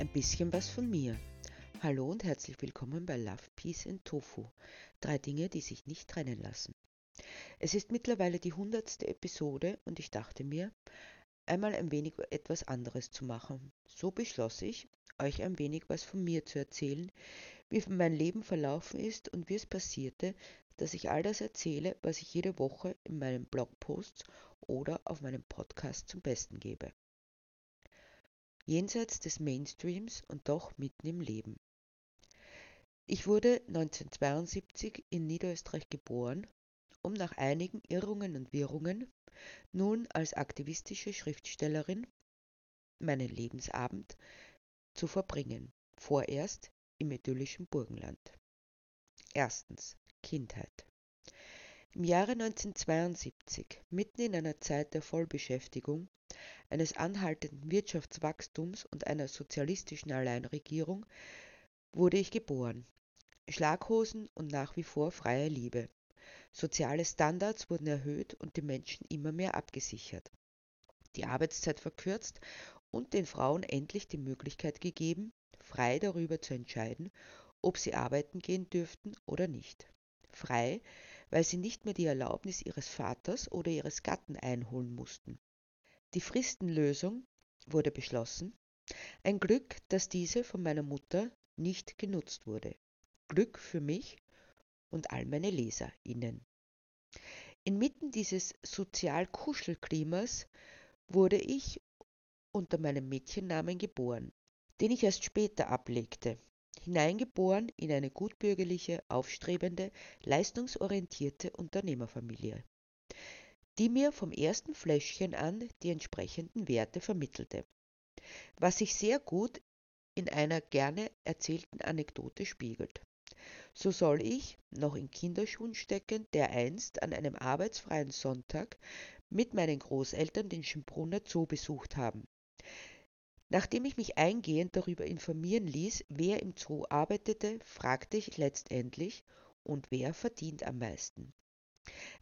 Ein bisschen was von mir. Hallo und herzlich willkommen bei Love, Peace and Tofu. Drei Dinge, die sich nicht trennen lassen. Es ist mittlerweile die hundertste Episode und ich dachte mir, einmal ein wenig etwas anderes zu machen. So beschloss ich, euch ein wenig was von mir zu erzählen, wie mein Leben verlaufen ist und wie es passierte, dass ich all das erzähle, was ich jede Woche in meinen Blogposts oder auf meinem Podcast zum Besten gebe. Jenseits des Mainstreams und doch mitten im Leben. Ich wurde 1972 in Niederösterreich geboren, um nach einigen Irrungen und Wirrungen nun als aktivistische Schriftstellerin meinen Lebensabend zu verbringen, vorerst im idyllischen Burgenland. Erstens Kindheit. Im Jahre 1972, mitten in einer Zeit der Vollbeschäftigung, eines anhaltenden Wirtschaftswachstums und einer sozialistischen Alleinregierung, wurde ich geboren. Schlaghosen und nach wie vor freie Liebe. Soziale Standards wurden erhöht und die Menschen immer mehr abgesichert. Die Arbeitszeit verkürzt und den Frauen endlich die Möglichkeit gegeben, frei darüber zu entscheiden, ob sie arbeiten gehen dürften oder nicht. Frei, weil sie nicht mehr die Erlaubnis ihres Vaters oder ihres Gatten einholen mussten. Die Fristenlösung wurde beschlossen. Ein Glück, dass diese von meiner Mutter nicht genutzt wurde. Glück für mich und all meine LeserInnen. Inmitten dieses Sozialkuschelklimas wurde ich unter meinem Mädchennamen geboren, den ich erst später ablegte, hineingeboren in eine gutbürgerliche, aufstrebende, leistungsorientierte Unternehmerfamilie, die mir vom ersten Fläschchen an die entsprechenden Werte vermittelte, was sich sehr gut in einer gerne erzählten Anekdote spiegelt. So soll ich, noch in Kinderschuhen steckend, dereinst an einem arbeitsfreien Sonntag mit meinen Großeltern den Schönbrunner Zoo besucht haben. Nachdem ich mich eingehend darüber informieren ließ, wer im Zoo arbeitete, fragte ich letztendlich, und wer verdient am meisten?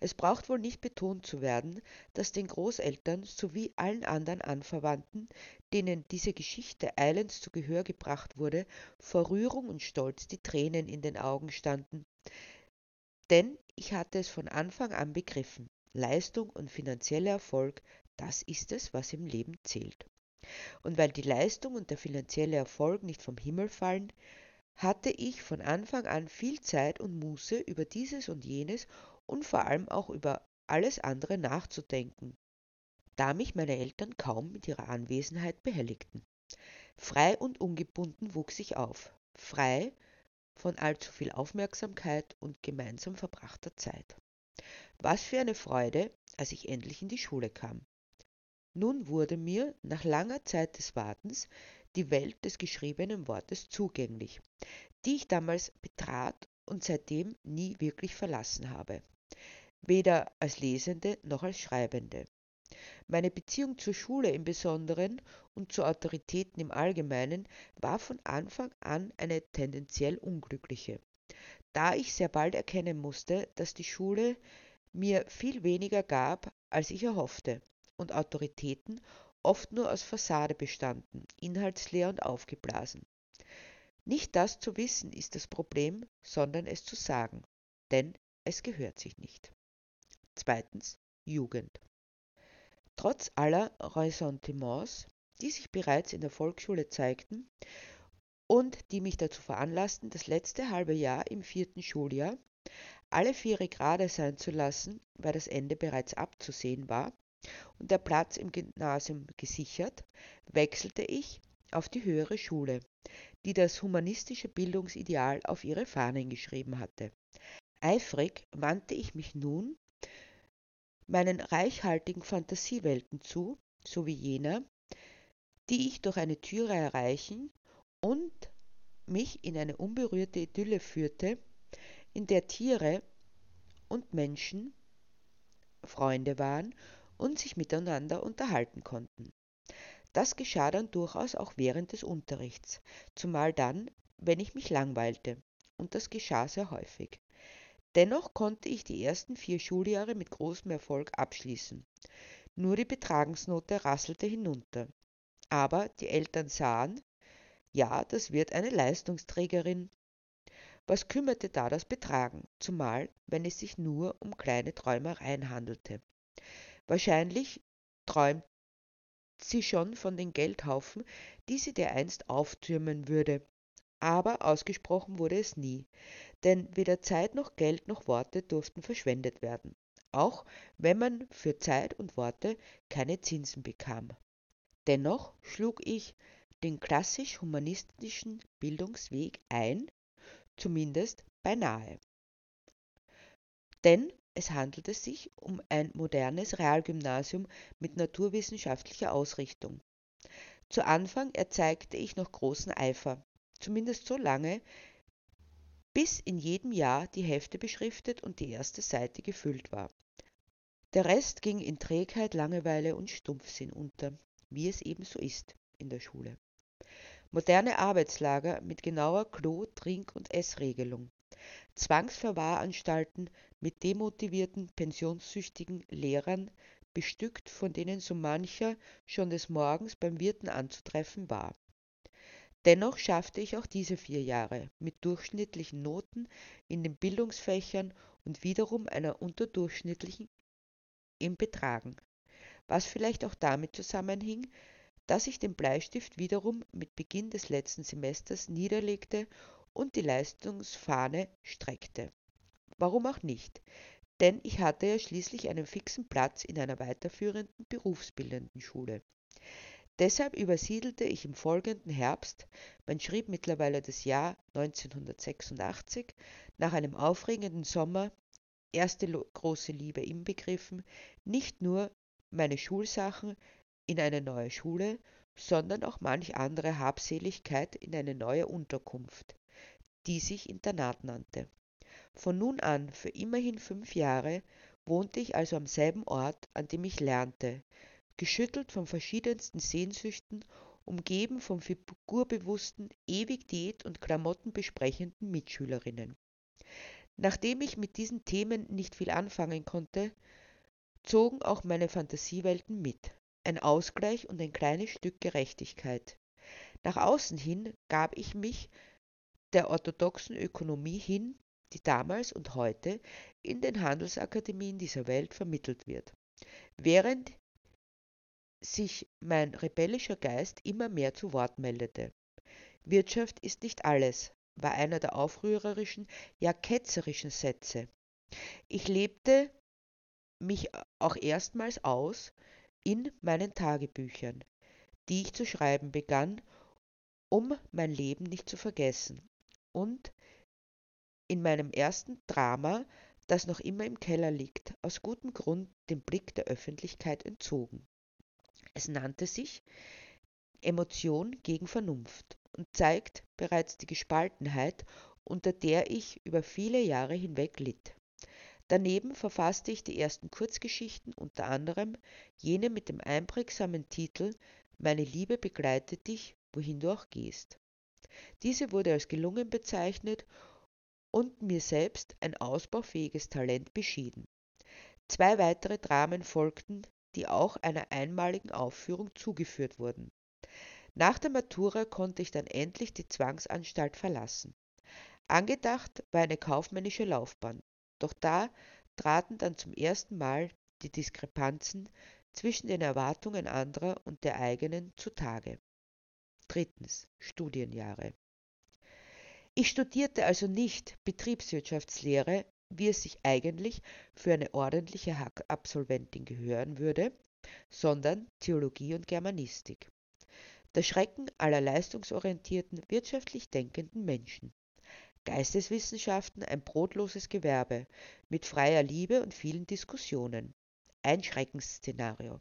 Es braucht wohl nicht betont zu werden, dass den Großeltern sowie allen anderen Anverwandten, denen diese Geschichte eilends zu Gehör gebracht wurde, vor Rührung und Stolz die Tränen in den Augen standen. Denn ich hatte es von Anfang an begriffen, Leistung und finanzieller Erfolg, das ist es, was im Leben zählt. Und weil die Leistung und der finanzielle Erfolg nicht vom Himmel fallen, hatte ich von Anfang an viel Zeit und Muße über dieses und jenes und vor allem auch über alles andere nachzudenken, da mich meine Eltern kaum mit ihrer Anwesenheit behelligten. Frei und ungebunden wuchs ich auf, frei von allzu viel Aufmerksamkeit und gemeinsam verbrachter Zeit. Was für eine Freude, als ich endlich in die Schule kam. Nun wurde mir nach langer Zeit des Wartens die Welt des geschriebenen Wortes zugänglich, die ich damals betrat und seitdem nie wirklich verlassen habe, weder als Lesende noch als Schreibende. Meine Beziehung zur Schule im Besonderen und zu Autoritäten im Allgemeinen war von Anfang an eine tendenziell unglückliche, da ich sehr bald erkennen musste, dass die Schule mir viel weniger gab, als ich erhoffte und Autoritäten oft nur aus Fassade bestanden, inhaltsleer und aufgeblasen. Nicht das zu wissen ist das Problem, sondern es zu sagen, denn es gehört sich nicht. Zweitens Jugend. Trotz aller Ressentiments, die sich bereits in der Volksschule zeigten und die mich dazu veranlassten, das letzte halbe Jahr im vierten Schuljahr alle Viere gerade sein zu lassen, weil das Ende bereits abzusehen war, und der Platz im Gymnasium gesichert, wechselte ich auf die höhere Schule, die das humanistische Bildungsideal auf ihre Fahnen geschrieben hatte. Eifrig wandte ich mich nun meinen reichhaltigen Fantasiewelten zu, so wie jener, die ich durch eine Türe erreichen und mich in eine unberührte Idylle führte, in der Tiere und Menschen Freunde waren und sich miteinander unterhalten konnten. Das geschah dann durchaus auch während des Unterrichts, zumal dann, wenn ich mich langweilte, und das geschah sehr häufig. Dennoch konnte ich die ersten vier Schuljahre mit großem Erfolg abschließen. Nur die Betragensnote rasselte hinunter. Aber die Eltern sahen, Ja, das wird eine Leistungsträgerin. Was kümmerte da das Betragen, zumal wenn es sich nur um kleine Träumereien handelte. Wahrscheinlich träumt sie schon von den Geldhaufen, die sie dereinst auftürmen würde. Aber ausgesprochen wurde es nie, denn weder Zeit noch Geld noch Worte durften verschwendet werden, auch wenn man für Zeit und Worte keine Zinsen bekam. Dennoch schlug ich den klassisch-humanistischen Bildungsweg ein, zumindest beinahe. Denn es handelte sich um ein modernes Realgymnasium mit naturwissenschaftlicher Ausrichtung. Zu Anfang erzeigte ich noch großen Eifer, zumindest so lange, bis in jedem Jahr die Hefte beschriftet und die erste Seite gefüllt war. Der Rest ging in Trägheit, Langeweile und Stumpfsinn unter, wie es eben so ist in der Schule. Moderne Arbeitslager mit genauer Klo-, Trink- und Essregelung. Zwangsverwahranstalten mit demotivierten, pensionssüchtigen Lehrern, bestückt, von denen so mancher schon des Morgens beim Wirten anzutreffen war. Dennoch schaffte ich auch diese vier Jahre mit durchschnittlichen Noten in den Bildungsfächern und wiederum einer unterdurchschnittlichen im Betragen, was vielleicht auch damit zusammenhing, dass ich den Bleistift wiederum mit Beginn des letzten Semesters niederlegte und die Leistungsfahne streckte. Warum auch nicht? Denn ich hatte ja schließlich einen fixen Platz in einer weiterführenden berufsbildenden Schule. Deshalb übersiedelte ich im folgenden Herbst, man schrieb mittlerweile das Jahr 1986, nach einem aufregenden Sommer, erste große Liebe inbegriffen, nicht nur meine Schulsachen in eine neue Schule, sondern auch manch andere Habseligkeit in eine neue Unterkunft, die sich Internat nannte. Von nun an, für immerhin fünf Jahre, wohnte ich also am selben Ort, an dem ich lernte, geschüttelt von verschiedensten Sehnsüchten, umgeben von figurbewussten, ewig Diät und Klamotten besprechenden Mitschülerinnen. Nachdem ich mit diesen Themen nicht viel anfangen konnte, zogen auch meine Fantasiewelten mit, ein Ausgleich und ein kleines Stück Gerechtigkeit. Nach außen hin gab ich mich der orthodoxen Ökonomie hin, die damals und heute in den Handelsakademien dieser Welt vermittelt wird, während sich mein rebellischer Geist immer mehr zu Wort meldete. Wirtschaft ist nicht alles, war einer der aufrührerischen, ja ketzerischen Sätze. Ich lebte mich auch erstmals aus in meinen Tagebüchern, die ich zu schreiben begann, um mein Leben nicht zu vergessen, und in meinem ersten Drama, das noch immer im Keller liegt, aus gutem Grund dem Blick der Öffentlichkeit entzogen. Es nannte sich Emotion gegen Vernunft und zeigt bereits die Gespaltenheit, unter der ich über viele Jahre hinweg litt. Daneben verfasste ich die ersten Kurzgeschichten, unter anderem jene mit dem einprägsamen Titel Meine Liebe begleitet dich, wohin du auch gehst. Diese wurde als gelungen bezeichnet und mir selbst ein ausbaufähiges Talent beschieden. Zwei weitere Dramen folgten, die auch einer einmaligen Aufführung zugeführt wurden. Nach der Matura konnte ich dann endlich die Zwangsanstalt verlassen. Angedacht war eine kaufmännische Laufbahn, doch da traten dann zum ersten Mal die Diskrepanzen zwischen den Erwartungen anderer und der eigenen zutage. Drittens Studienjahre. Ich studierte also nicht Betriebswirtschaftslehre, wie es sich eigentlich für eine ordentliche Absolventin gehören würde, sondern Theologie und Germanistik. Der Schrecken aller leistungsorientierten, wirtschaftlich denkenden Menschen. Geisteswissenschaften ein brotloses Gewerbe mit freier Liebe und vielen Diskussionen. Ein Schreckensszenario.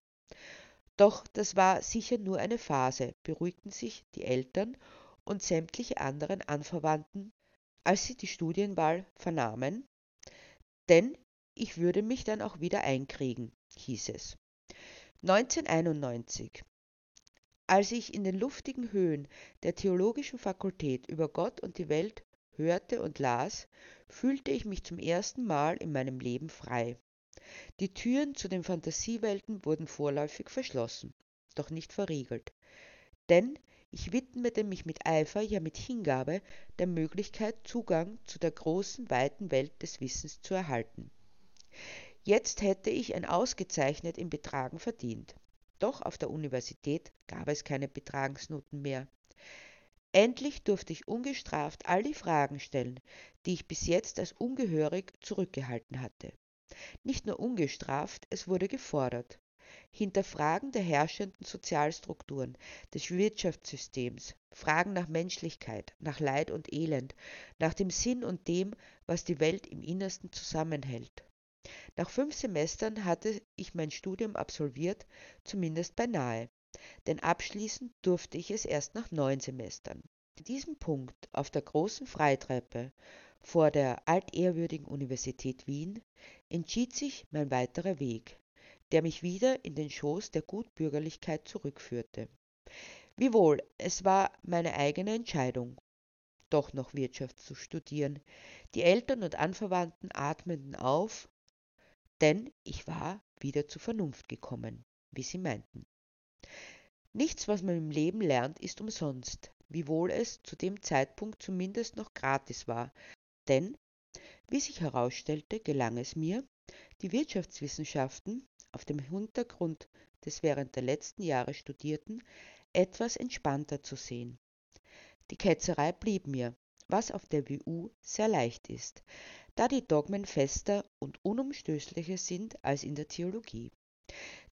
Doch das war sicher nur eine Phase, beruhigten sich die Eltern und sämtliche anderen Anverwandten, als sie die Studienwahl vernahmen, denn ich würde mich dann auch wieder einkriegen, hieß es. 1991. Als ich in den luftigen Höhen der Theologischen Fakultät über Gott und die Welt hörte und las, fühlte ich mich zum ersten Mal in meinem Leben frei. Die Türen zu den Fantasiewelten wurden vorläufig verschlossen, doch nicht verriegelt. Denn Ich widmete mich mit Eifer, ja mit Hingabe, der Möglichkeit, Zugang zu der großen, weiten Welt des Wissens zu erhalten. Jetzt hätte ich ein ausgezeichnet im Betragen verdient. Doch auf der Universität gab es keine Betragensnoten mehr. Endlich durfte ich ungestraft all die Fragen stellen, die ich bis jetzt als ungehörig zurückgehalten hatte. Nicht nur ungestraft, es wurde gefordert. Hinterfragen der herrschenden Sozialstrukturen, des Wirtschaftssystems, Fragen nach Menschlichkeit, nach Leid und Elend, nach dem Sinn und dem, was die Welt im Innersten zusammenhält. Nach fünf Semestern hatte ich mein Studium absolviert, zumindest beinahe, denn abschließen durfte ich es erst nach neun Semestern. In diesem Punkt auf der großen Freitreppe vor der altehrwürdigen Universität Wien entschied sich mein weiterer Weg, der mich wieder in den Schoß der Gutbürgerlichkeit zurückführte. Wiewohl, es war meine eigene Entscheidung, doch noch Wirtschaft zu studieren. Die Eltern und Anverwandten atmeten auf, denn ich war wieder zur Vernunft gekommen, wie sie meinten. Nichts, was man im Leben lernt, ist umsonst, wiewohl es zu dem Zeitpunkt zumindest noch gratis war, denn, wie sich herausstellte, gelang es mir, die Wirtschaftswissenschaften auf dem Hintergrund des während der letzten Jahre Studierten etwas entspannter zu sehen. Die Ketzerei blieb mir, was auf der WU sehr leicht ist, da die Dogmen fester und unumstößlicher sind als in der Theologie.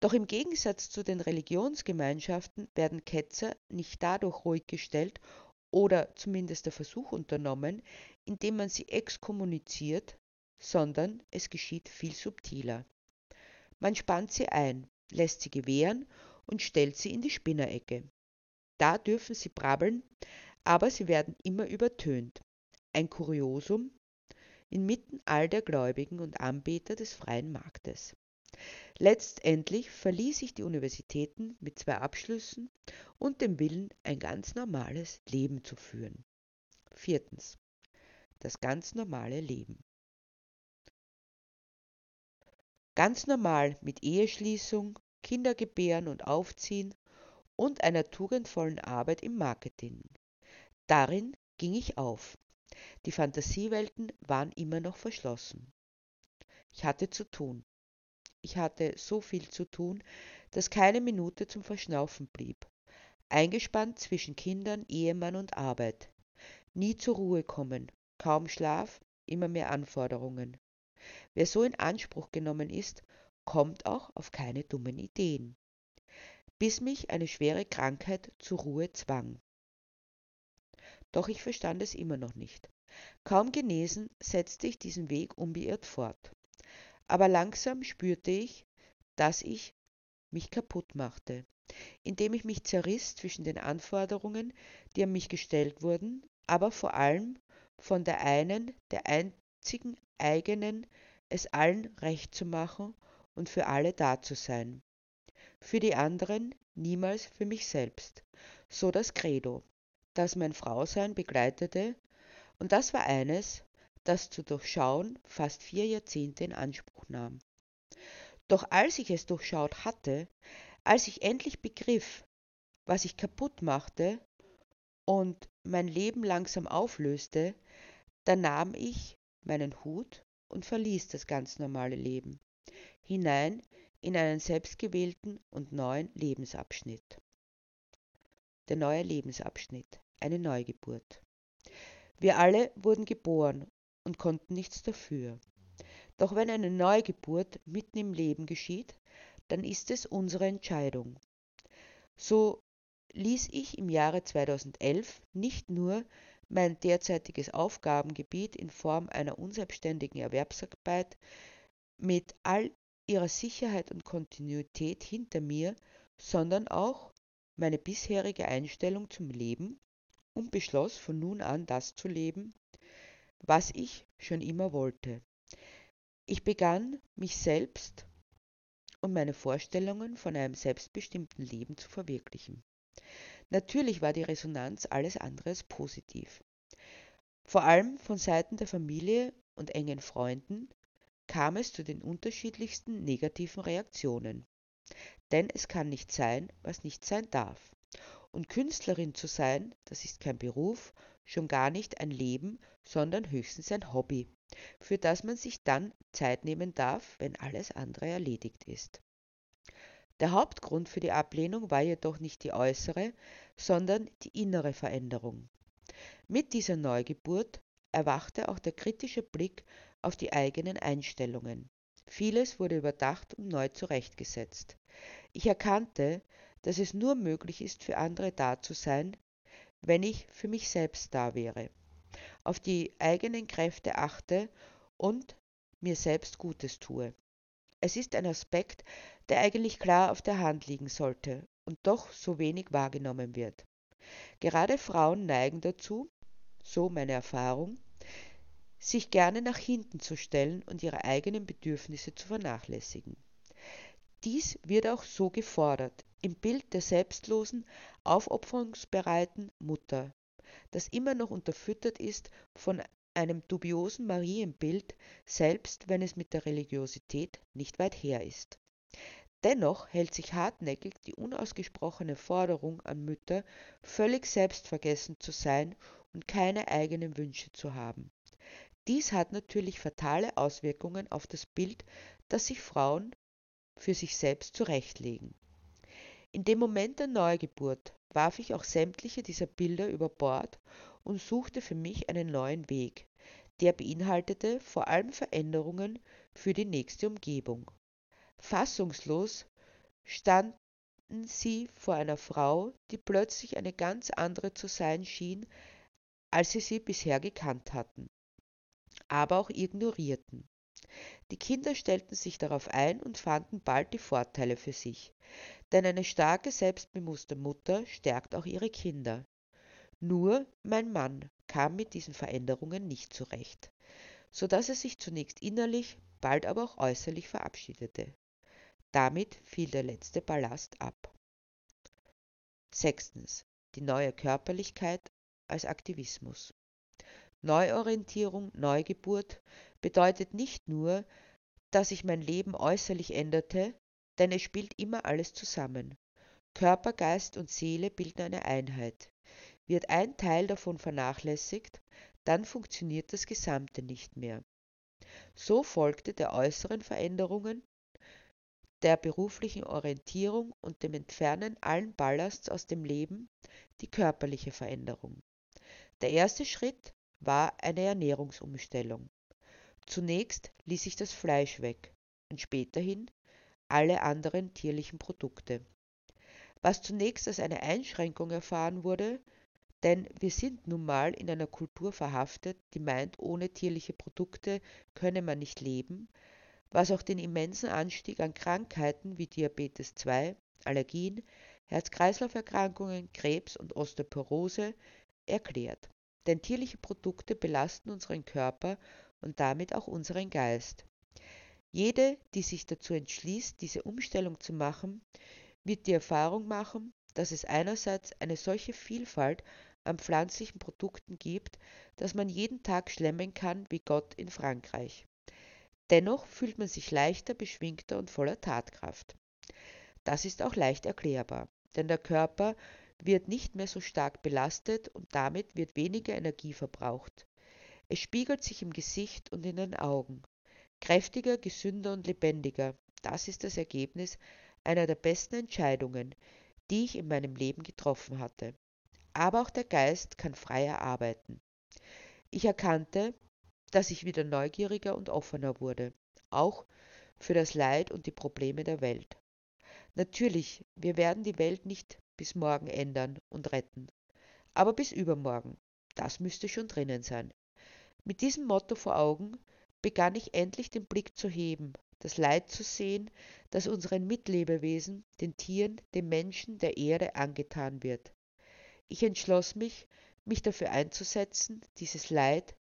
Doch im Gegensatz zu den Religionsgemeinschaften werden Ketzer nicht dadurch ruhig gestellt oder zumindest der Versuch unternommen, indem man sie exkommuniziert, sondern es geschieht viel subtiler. Man spannt sie ein, lässt sie gewähren und stellt sie in die Spinnerecke. Da dürfen sie brabbeln, aber sie werden immer übertönt. Ein Kuriosum inmitten all der Gläubigen und Anbeter des freien Marktes. Letztendlich verließ ich die Universitäten mit zwei Abschlüssen und dem Willen, ein ganz normales Leben zu führen. Viertens. Das ganz normale Leben. Ganz normal mit Eheschließung, Kindergebären und Aufziehen und einer tugendvollen Arbeit im Marketing. Darin ging ich auf. Die Fantasiewelten waren immer noch verschlossen. Ich hatte zu tun. Ich hatte so viel zu tun, dass keine Minute zum Verschnaufen blieb. Eingespannt zwischen Kindern, Ehemann und Arbeit. Nie zur Ruhe kommen, kaum Schlaf, immer mehr Anforderungen. Wer so in Anspruch genommen ist, kommt auch auf keine dummen Ideen. Bis mich eine schwere Krankheit zur Ruhe zwang. Doch ich verstand es immer noch nicht. Kaum genesen, setzte ich diesen Weg unbeirrt fort. Aber langsam spürte ich, dass ich mich kaputt machte, indem ich mich zerriss zwischen den Anforderungen, die an mich gestellt wurden, aber vor allem von der einen, der einzigen eigenen, es allen recht zu machen und für alle da zu sein. Für die anderen niemals für mich selbst. So das Credo das mein Frausein begleitete, und das war eines, das zu durchschauen fast vier Jahrzehnte in Anspruch nahm. Doch als ich es durchschaut hatte, als ich endlich begriff, was ich kaputt machte und mein Leben langsam auflöste, da nahm ich meinen Hut und verließ das ganz normale Leben, hinein in einen selbstgewählten und neuen Lebensabschnitt. Der neue Lebensabschnitt eine Neugeburt. Wir alle wurden geboren und konnten nichts dafür. Doch wenn eine Neugeburt mitten im Leben geschieht, dann ist es unsere Entscheidung. So ließ ich im Jahre 2011 nicht nur mein derzeitiges Aufgabengebiet in Form einer unselbstständigen Erwerbsarbeit mit all ihrer Sicherheit und Kontinuität hinter mir, sondern auch meine bisherige Einstellung zum Leben und beschloss von nun an das zu leben, was ich schon immer wollte. Ich begann, mich selbst und meine Vorstellungen von einem selbstbestimmten Leben zu verwirklichen. Natürlich war die Resonanz alles andere als positiv. Vor allem von Seiten der Familie und engen Freunden kam es zu den unterschiedlichsten negativen Reaktionen. Denn es kann nicht sein, was nicht sein darf. Und Künstlerin zu sein, das ist kein Beruf, schon gar nicht ein Leben, sondern höchstens ein Hobby, für das man sich dann Zeit nehmen darf, wenn alles andere erledigt ist. Der Hauptgrund für die Ablehnung war jedoch nicht die äußere, sondern die innere Veränderung. Mit dieser Neugeburt erwachte auch der kritische Blick auf die eigenen Einstellungen. Vieles wurde überdacht und neu zurechtgesetzt. Ich erkannte, dass es nur möglich ist, für andere da zu sein, wenn ich für mich selbst da wäre, auf die eigenen Kräfte achte und mir selbst Gutes tue. Es ist ein Aspekt, der eigentlich klar auf der Hand liegen sollte und doch so wenig wahrgenommen wird. Gerade Frauen neigen dazu, so meine Erfahrung, sich gerne nach hinten zu stellen und ihre eigenen Bedürfnisse zu vernachlässigen. Dies wird auch so gefordert im Bild der selbstlosen, aufopferungsbereiten Mutter, das immer noch unterfüttert ist von einem dubiosen Marienbild, selbst wenn es mit der Religiosität nicht weit her ist. Dennoch hält sich hartnäckig die unausgesprochene Forderung an Mütter, völlig selbstvergessen zu sein und keine eigenen Wünsche zu haben. Dies hat natürlich fatale Auswirkungen auf das Bild, das sich Frauen für sich selbst zurechtlegen. In dem Moment der Neugeburt warf ich auch sämtliche dieser Bilder über Bord und suchte für mich einen neuen Weg, der beinhaltete vor allem Veränderungen für die nächste Umgebung. Fassungslos standen sie vor einer Frau, die plötzlich eine ganz andere zu sein schien, als sie sie bisher gekannt hatten aber auch ignorierten. Die Kinder stellten sich darauf ein und fanden bald die Vorteile für sich, denn eine starke, selbstbewusste Mutter stärkt auch ihre Kinder. Nur mein Mann kam mit diesen Veränderungen nicht zurecht, so dass er sich zunächst innerlich, bald aber auch äußerlich verabschiedete. Damit fiel der letzte Ballast ab. Sechstens. Die neue Körperlichkeit als Aktivismus. Neuorientierung, Neugeburt bedeutet nicht nur, dass sich mein Leben äußerlich änderte, denn es spielt immer alles zusammen. Körper, Geist und Seele bilden eine Einheit. Wird ein Teil davon vernachlässigt, dann funktioniert das Gesamte nicht mehr. So folgte der äußeren Veränderungen, der beruflichen Orientierung und dem Entfernen allen Ballasts aus dem Leben die körperliche Veränderung. Der erste Schritt war eine Ernährungsumstellung. Zunächst ließ ich das Fleisch weg und späterhin alle anderen tierlichen Produkte. Was zunächst als eine Einschränkung erfahren wurde, denn wir sind nun mal in einer Kultur verhaftet, die meint, ohne tierliche Produkte könne man nicht leben, was auch den immensen Anstieg an Krankheiten wie Diabetes 2, Allergien, Herz-Kreislauf-Erkrankungen, Krebs und Osteoporose erklärt denn tierliche Produkte belasten unseren Körper und damit auch unseren Geist. Jede, die sich dazu entschließt, diese Umstellung zu machen, wird die Erfahrung machen, dass es einerseits eine solche Vielfalt an pflanzlichen Produkten gibt, dass man jeden Tag schlemmen kann wie Gott in Frankreich. Dennoch fühlt man sich leichter, beschwingter und voller Tatkraft. Das ist auch leicht erklärbar, denn der Körper wird nicht mehr so stark belastet und damit wird weniger Energie verbraucht. Es spiegelt sich im Gesicht und in den Augen. Kräftiger, gesünder und lebendiger, das ist das Ergebnis einer der besten Entscheidungen, die ich in meinem Leben getroffen hatte. Aber auch der Geist kann freier arbeiten. Ich erkannte, dass ich wieder neugieriger und offener wurde, auch für das Leid und die Probleme der Welt. Natürlich, wir werden die Welt nicht bis morgen ändern und retten. Aber bis übermorgen, das müsste schon drinnen sein. Mit diesem Motto vor Augen begann ich endlich den Blick zu heben, das Leid zu sehen, das unseren Mitlebewesen, den Tieren, den Menschen, der Erde angetan wird. Ich entschloss mich, mich dafür einzusetzen, dieses Leid,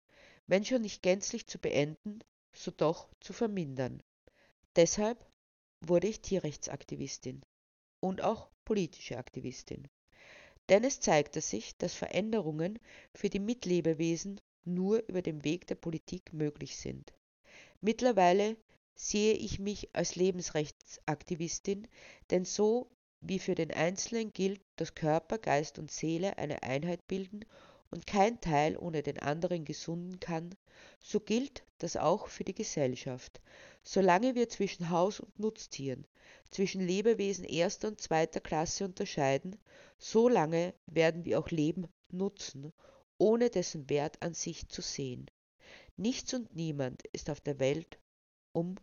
wenn schon nicht gänzlich zu beenden, so doch zu vermindern. Deshalb wurde ich Tierrechtsaktivistin und auch politische Aktivistin. Denn es zeigte sich, dass Veränderungen für die Mitlebewesen nur über den Weg der Politik möglich sind. Mittlerweile sehe ich mich als Lebensrechtsaktivistin, denn so wie für den Einzelnen gilt, dass Körper, Geist und Seele eine Einheit bilden und kein Teil ohne den anderen gesunden kann, so gilt das auch für die Gesellschaft. Solange wir zwischen Haus- und Nutztieren, zwischen Lebewesen erster und zweiter Klasse unterscheiden, so lange werden wir auch Leben nutzen, ohne dessen Wert an sich zu sehen. Nichts und niemand ist auf der Welt, um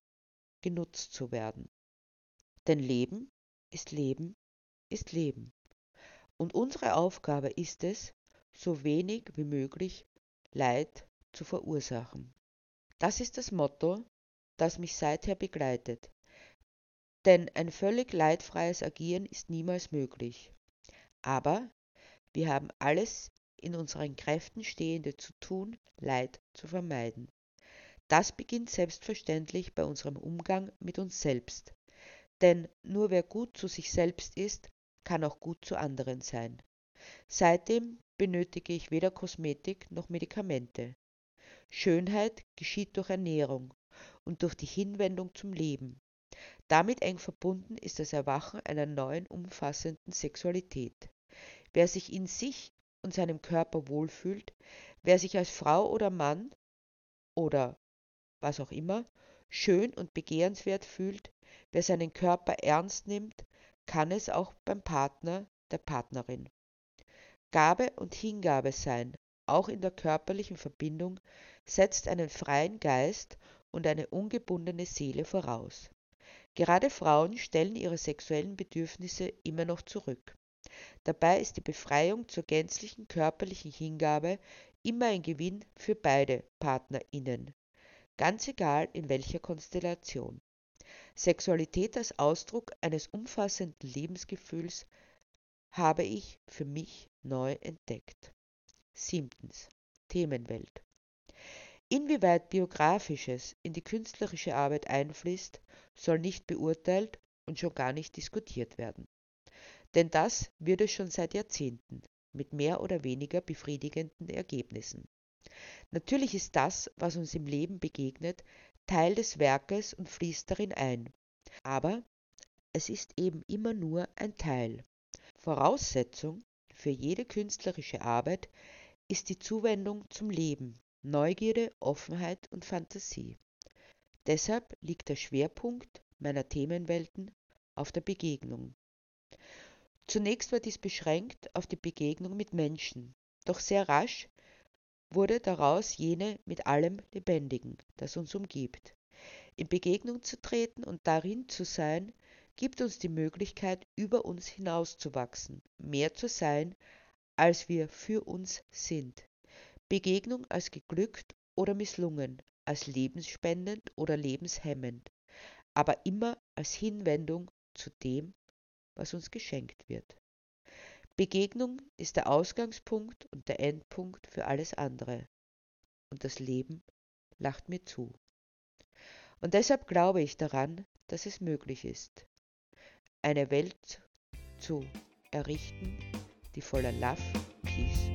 genutzt zu werden. Denn Leben ist Leben ist Leben. Und unsere Aufgabe ist es, so wenig wie möglich Leid zu verursachen. Das ist das Motto, das mich seither begleitet. Denn ein völlig leidfreies Agieren ist niemals möglich. Aber wir haben alles in unseren Kräften Stehende zu tun, Leid zu vermeiden. Das beginnt selbstverständlich bei unserem Umgang mit uns selbst. Denn nur wer gut zu sich selbst ist, kann auch gut zu anderen sein. Seitdem benötige ich weder Kosmetik noch Medikamente. Schönheit geschieht durch Ernährung und durch die Hinwendung zum Leben. Damit eng verbunden ist das Erwachen einer neuen, umfassenden Sexualität. Wer sich in sich und seinem Körper wohlfühlt, wer sich als Frau oder Mann oder was auch immer schön und begehrenswert fühlt, wer seinen Körper ernst nimmt, kann es auch beim Partner, der Partnerin. Gabe und Hingabe sein, auch in der körperlichen Verbindung, setzt einen freien Geist und eine ungebundene Seele voraus. Gerade Frauen stellen ihre sexuellen Bedürfnisse immer noch zurück. Dabei ist die Befreiung zur gänzlichen körperlichen Hingabe immer ein Gewinn für beide PartnerInnen, ganz egal in welcher Konstellation. Sexualität als Ausdruck eines umfassenden Lebensgefühls habe ich für mich neu entdeckt. Siebtens. Themenwelt. Inwieweit Biografisches in die künstlerische Arbeit einfließt, soll nicht beurteilt und schon gar nicht diskutiert werden. Denn das wird es schon seit Jahrzehnten mit mehr oder weniger befriedigenden Ergebnissen. Natürlich ist das, was uns im Leben begegnet, Teil des Werkes und fließt darin ein. Aber es ist eben immer nur ein Teil. Voraussetzung für jede künstlerische Arbeit ist die Zuwendung zum Leben, Neugierde, Offenheit und Fantasie. Deshalb liegt der Schwerpunkt meiner Themenwelten auf der Begegnung. Zunächst war dies beschränkt auf die Begegnung mit Menschen, doch sehr rasch wurde daraus jene mit allem Lebendigen, das uns umgibt. In Begegnung zu treten und darin zu sein, gibt uns die Möglichkeit, über uns hinauszuwachsen, mehr zu sein, als wir für uns sind. Begegnung als geglückt oder misslungen, als lebensspendend oder lebenshemmend, aber immer als Hinwendung zu dem, was uns geschenkt wird. Begegnung ist der Ausgangspunkt und der Endpunkt für alles andere. Und das Leben lacht mir zu. Und deshalb glaube ich daran, dass es möglich ist, eine Welt zu errichten, die voller Love, Peace